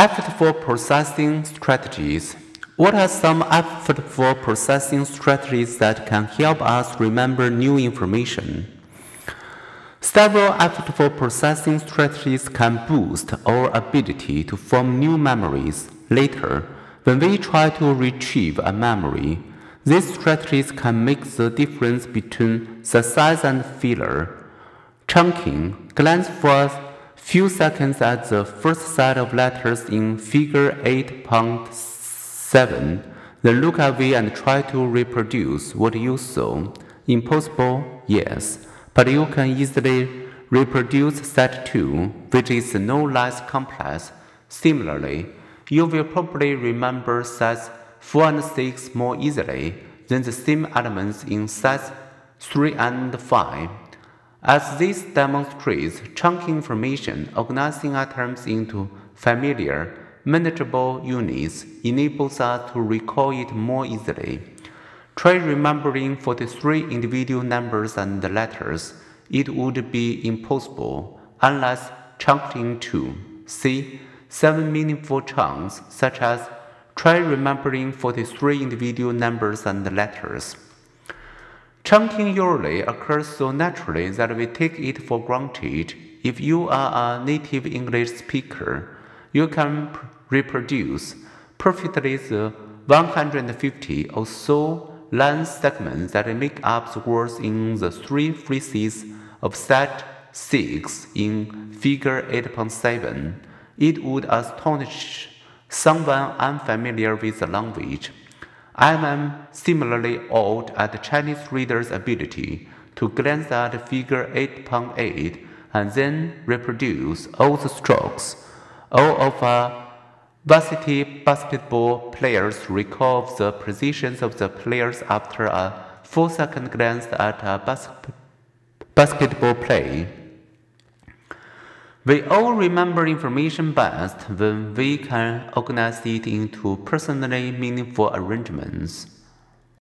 Effortful processing strategies. What are some effortful processing strategies that can help us remember new information? Several effortful processing strategies can boost our ability to form new memories later when we try to retrieve a memory. These strategies can make the difference between success and failure. Chunking. Glance for a few seconds at the first set of letters in Figure 8.7. Then look at away and try to reproduce what you saw. Impossible? Yes. But you can easily reproduce set 2, which is no less complex. Similarly, you will probably remember sets 4 and 6 more easily than the same elements in sets 3 and 5. As this demonstrates, chunking information, organizing items into familiar, manageable units enables us to recall it more easily. Try remembering 43 individual numbers and letters. It would be impossible unless chunked into, see, seven meaningful chunks, such as try remembering 43 individual numbers and letters. Chunking usually occurs so naturally that we take it for granted. If you are a native English speaker, you can reproduce perfectly the 150 or so line segments that make up the words in the three phrases of set 6 in Figure 8.7. It would astonish someone unfamiliar with the language. I am um, similarly awed at the Chinese readers' ability to glance at figure 8.8 and then reproduce all the strokes. All of a varsity basketball players recall the positions of the players after a four second glance at a bas- basketball play. We all remember information best when we can organize it into personally meaningful arrangements.